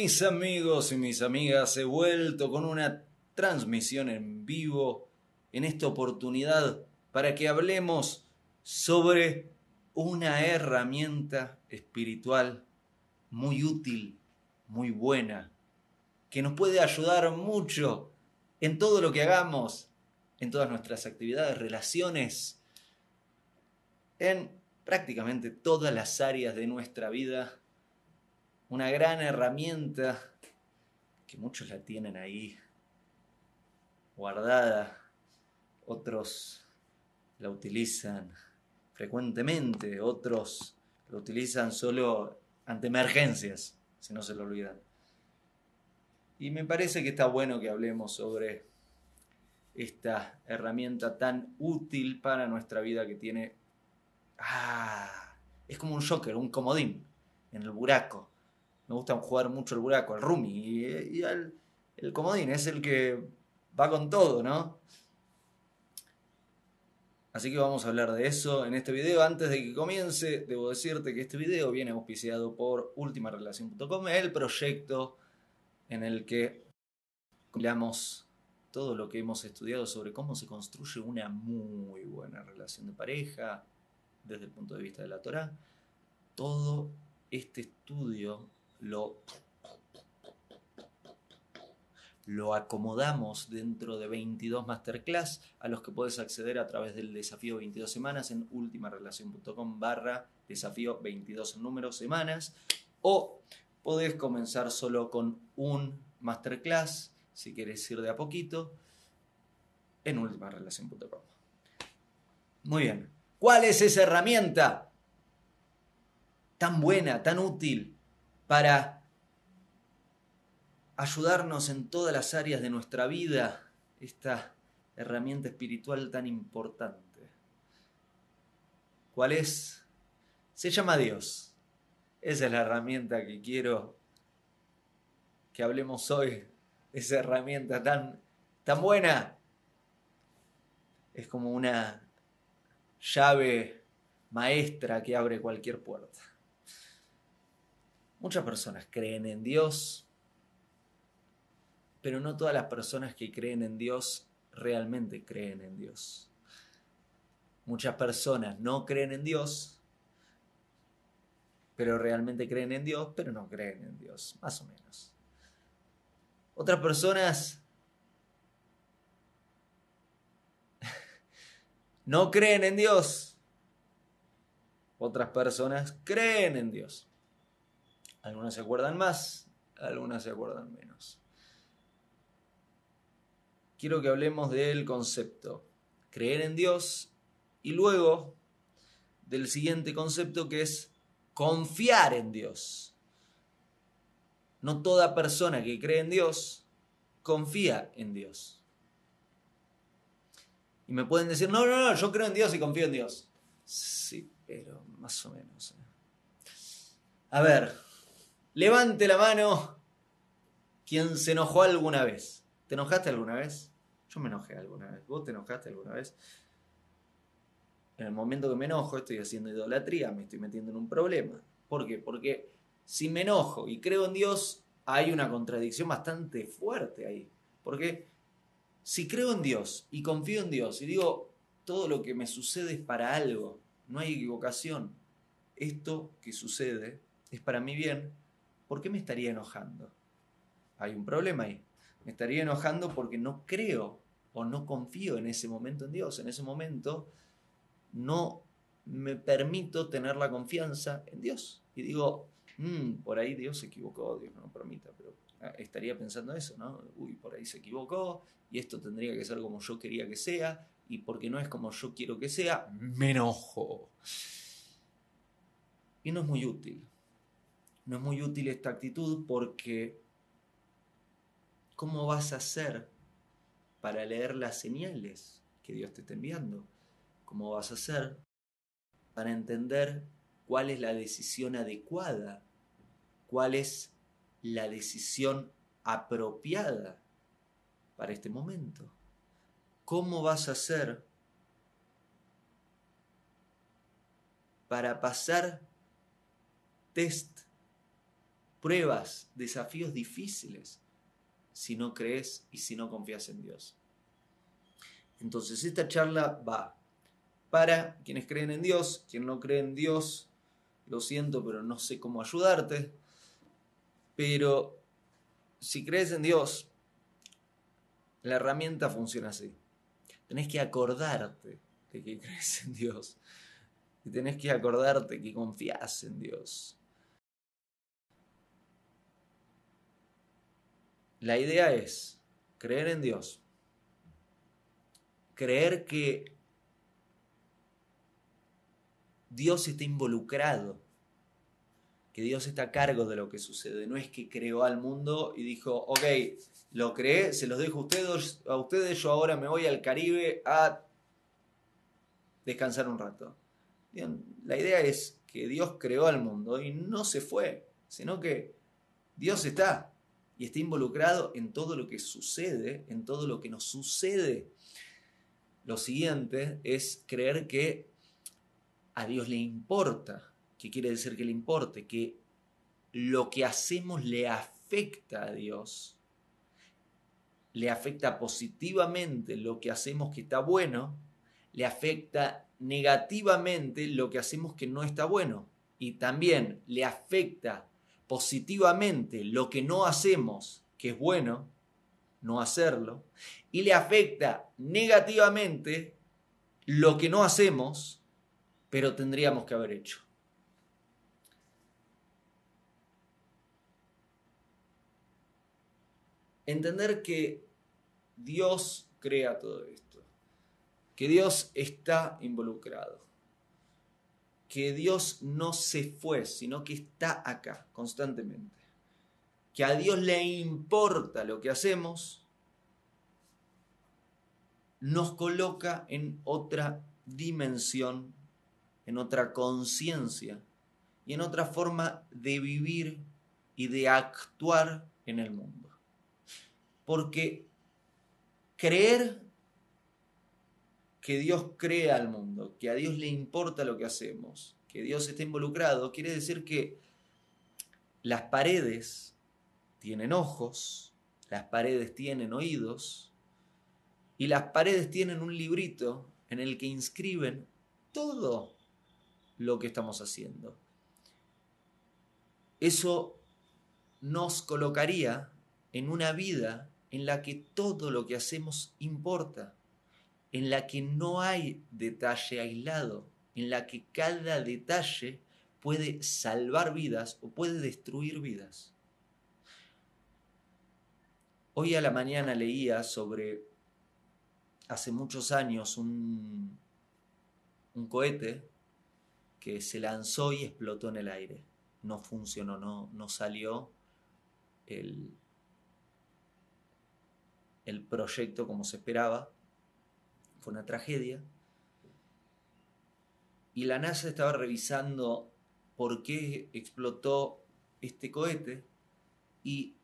mis amigos y mis amigas? He vuelto con una transmisión en vivo en esta oportunidad para que hablemos sobre una herramienta espiritual muy útil, muy buena, que nos puede ayudar mucho en todo lo que hagamos, en todas nuestras actividades, relaciones, en prácticamente todas las áreas de nuestra vida una gran herramienta que muchos la tienen ahí guardada, otros la utilizan frecuentemente, otros la utilizan solo ante emergencias, si no se lo olvidan. Y me parece que está bueno que hablemos sobre esta herramienta tan útil para nuestra vida que tiene... Ah, es como un joker, un comodín en el buraco me gusta jugar mucho el buraco, el rumi, y, el, comodín es el que va con todo, ¿no? Así que vamos a hablar de eso en este video. Antes de que comience, debo decirte que este video viene auspiciado por ultimarelación.com, el proyecto en el que compilamos todo lo que hemos estudiado sobre cómo se construye una muy buena relación de pareja desde el punto de vista de la Torah. Todo este estudio lo, lo acomodamos dentro de 22 masterclass a los que puedes acceder a través del desafío 22 semanas en ultimarelación.com barra desafío 22 números semanas o podés comenzar solo con un masterclass si quieres ir de a poquito en ultimarelación.com. Muy bien. ¿Cuál es esa herramienta tan buena, tan útil para ayudarnos en todas las áreas de nuestra vida, esta herramienta espiritual tan importante. ¿Cuál es? Se llama Dios. Esa es la herramienta que quiero que hablemos hoy. Esa herramienta tan, tan buena. Es como una llave maestra que abre cualquier puerta. Muchas personas creen en Dios, pero no todas las personas que creen en Dios realmente creen en Dios. Muchas personas no creen en Dios, pero realmente creen en Dios, pero no creen en Dios, más o menos. Otras personas no creen en Dios. Otras personas creen en Dios. Algunas se acuerdan más, algunas se acuerdan menos. Quiero que hablemos del concepto, creer en Dios, y luego del siguiente concepto que es confiar en Dios. No toda persona que cree en Dios confía en Dios. Y me pueden decir, no, no, no, yo creo en Dios y confío en Dios. Sí, pero más o menos. ¿eh? A ver, Levante la mano quien se enojó alguna vez. ¿Te enojaste alguna vez? Yo me enojé alguna vez. ¿Vos te enojaste alguna vez? En el momento que me enojo estoy haciendo idolatría, me estoy metiendo en un problema. ¿Por qué? Porque si me enojo y creo en Dios, hay una contradicción bastante fuerte ahí. Porque si creo en Dios y confío en Dios y digo, todo lo que me sucede es para algo, no hay equivocación, esto que sucede es para mi bien, ¿por qué me estaría enojando? Hay un problema ahí. Me estaría enojando porque no creo o no confío en ese momento en Dios. En ese momento no me permito tener la confianza en Dios. Y digo, mm, por ahí Dios se equivocó, Dios no permita, pero ah, estaría pensando eso, ¿no? Uy, por ahí se equivocó y esto tendría que ser como yo quería que sea y porque no es como yo quiero que sea, me enojo. Y no es muy útil. No es muy útil esta actitud porque ¿cómo vas a hacer para leer las señales que Dios te está enviando? ¿Cómo vas a hacer para entender cuál es la decisión adecuada? ¿Cuál es la decisión apropiada para este momento? ¿Cómo vas a hacer para pasar test pruebas, desafíos difíciles si no crees y si no confías en Dios. Entonces esta charla va para quienes creen en Dios, quien no cree en Dios, lo siento, pero no sé cómo ayudarte. Pero si crees en Dios, la herramienta funciona así. Tenés que acordarte de que crees en Dios. Y tenés que acordarte que confías en Dios. La idea es creer en Dios. Creer que Dios está involucrado, que Dios está a cargo de lo que sucede. No es que creó al mundo y dijo, ok, lo creé, se los dejo a ustedes, a ustedes, yo ahora me voy al Caribe a descansar un rato. La idea es que Dios creó al mundo y no se fue, sino que Dios está y está involucrado en todo lo que sucede, en todo lo que nos sucede. Lo siguiente es creer que a Dios le importa. ¿Qué quiere decir que le importe? Que lo que hacemos le afecta a Dios. Le afecta positivamente lo que hacemos que está bueno. Le afecta negativamente lo que hacemos que no está bueno. Y también le afecta positivamente lo que no hacemos que es bueno, no hacerlo. Y le afecta negativamente lo que no hacemos pero tendríamos que haber hecho. Entender que Dios crea todo esto, que Dios está involucrado, que Dios no se fue, sino que está acá constantemente, que a Dios le importa lo que hacemos, nos coloca en otra dimensión en otra conciencia y en otra forma de vivir y de actuar en el mundo. Porque creer que Dios crea al mundo, que a Dios le importa lo que hacemos, que Dios está involucrado, quiere decir que las paredes tienen ojos, las paredes tienen oídos y las paredes tienen un librito en el que inscriben todo lo que estamos haciendo. Eso nos colocaría en una vida en la que todo lo que hacemos importa, en la que no hay detalle aislado, en la que cada detalle puede salvar vidas o puede destruir vidas. Hoy a la mañana leía sobre hace muchos años un, un cohete que se lanzó y explotó en el aire. No funcionó, no, no salió el, el proyecto como se esperaba. Fue una tragedia. Y la NASA estaba revisando por qué explotó este cohete y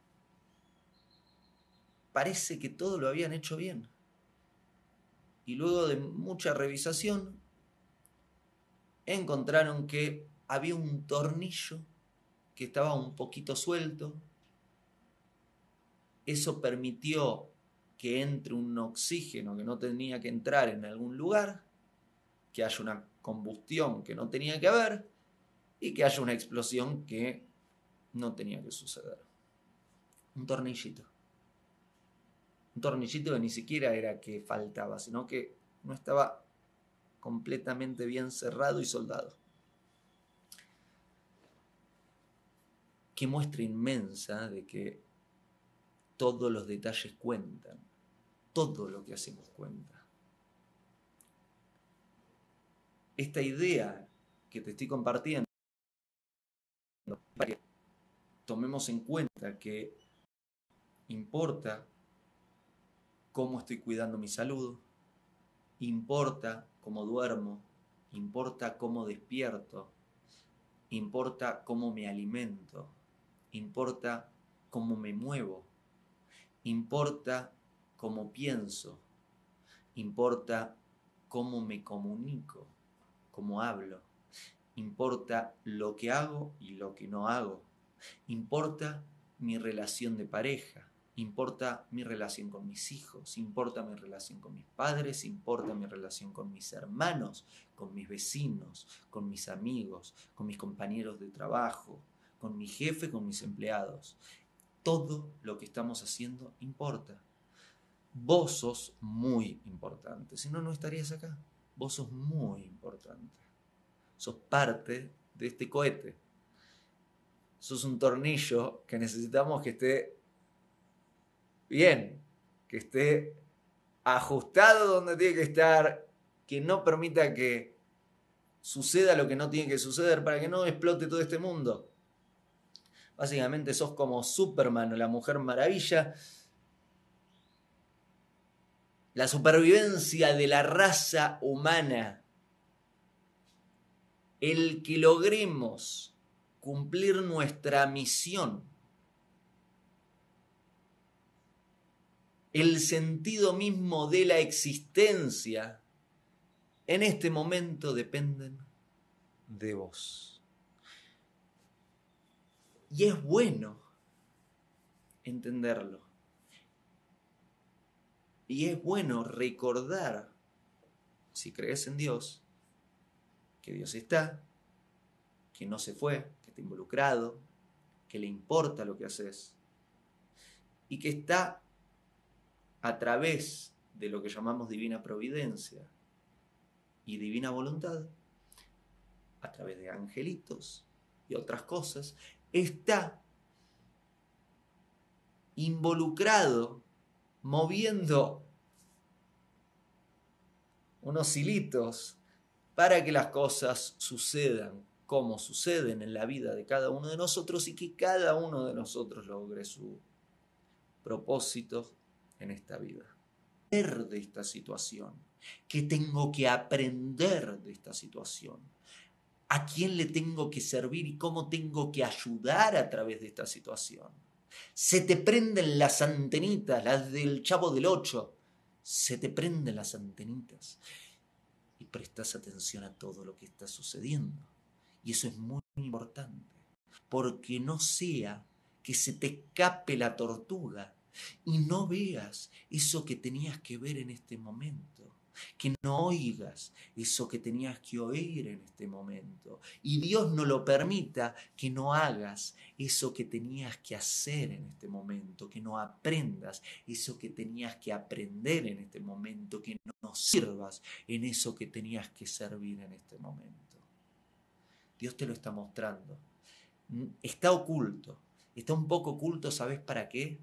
parece que todo lo habían hecho bien. Y luego de mucha revisación encontraron que había un tornillo que estaba un poquito suelto. Eso permitió que entre un oxígeno que no tenía que entrar en algún lugar, que haya una combustión que no tenía que haber y que haya una explosión que no tenía que suceder. Un tornillito. Un tornillito que ni siquiera era que faltaba, sino que no estaba completamente bien cerrado y soldado. Qué muestra inmensa de que todos los detalles cuentan, todo lo que hacemos cuenta. Esta idea que te estoy compartiendo, tomemos en cuenta que importa cómo estoy cuidando mi salud, importa cómo duermo, importa cómo despierto, importa cómo me alimento, importa cómo me muevo, importa cómo pienso, importa cómo me comunico, cómo hablo, importa lo que hago y lo que no hago, Importa mi relación de pareja, importa mi relación con mis hijos, importa mi relación con mis padres, importa mi relación con mis hermanos, con mis vecinos, con mis amigos, con mis compañeros de trabajo, con mi jefe, con mis empleados. Todo lo que estamos haciendo importa. Vos sos muy importante, si no, no estarías acá. Vos sos muy importante. Sos parte de este cohete. Sos un tornillo que necesitamos que esté bien, que esté ajustado donde tiene que estar, que no permita que suceda lo que no tiene que suceder para que no explote todo este mundo. Básicamente sos como Superman o la Mujer Maravilla. La supervivencia de la raza humana. El que logremos cumplir nuestra misión. El sentido mismo de la existencia en este momento dependen de vos. Y es bueno entenderlo. Y es bueno recordar, si crees en Dios, que Dios está, que no se fue, que está involucrado, que le importa lo que haces y que está a través de lo que llamamos divina providencia y divina voluntad, a través de angelitos y otras cosas, está involucrado, moviendo unos hilitos para que las cosas sucedan como suceden en la vida de cada uno de nosotros y que cada uno de nosotros logre su propósito en esta vida. De esta situación, que tengo que aprender de esta situación a quién le tengo que servir y cómo tengo que ayudar a través de esta situación. Se te prenden las antenitas, las del chavo del 8. Se te prenden las antenitas y prestas atención a todo lo que está sucediendo. Y eso es muy importante, porque no sea que se te escape la tortuga y no veas eso que tenías que ver en este momento que no oigas eso que tenías que oír en este momento. Y Dios no lo permita que no hagas eso que tenías que hacer en este momento, que no aprendas eso que tenías que aprender en este momento, que no sirvas en eso que tenías que servir en este momento. Dios te lo está mostrando. Está oculto. Está un poco oculto, ¿sabes para qué?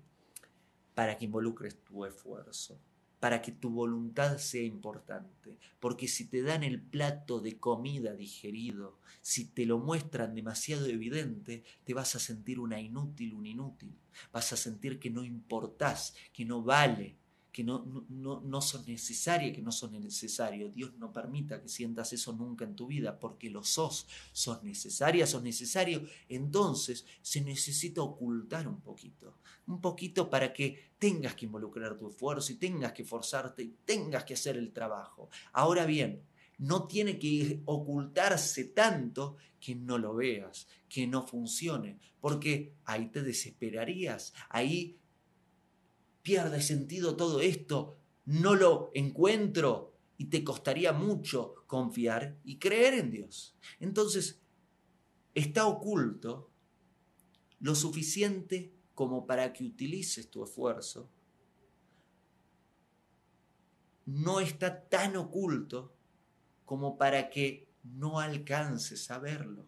Para que involucres tu esfuerzo para que tu voluntad sea importante. Porque si te dan el plato de comida digerido, si te lo muestran demasiado evidente, te vas a sentir una inútil, un inútil. Vas a sentir que no importás, que no vale, que no, no, no son necesarias, que no son necesarios. Dios no permita que sientas eso nunca en tu vida, porque lo sos, sos necesaria, sos necesario. Entonces se necesita ocultar un poquito, un poquito para que tengas que involucrar tu esfuerzo y tengas que forzarte y tengas que hacer el trabajo. Ahora bien, no tiene que ocultarse tanto que no lo veas, que no funcione, porque ahí te desesperarías, ahí pierde sentido todo esto, no lo encuentro y te costaría mucho confiar y creer en Dios. Entonces, está oculto lo suficiente como para que utilices tu esfuerzo. No está tan oculto como para que no alcances a verlo.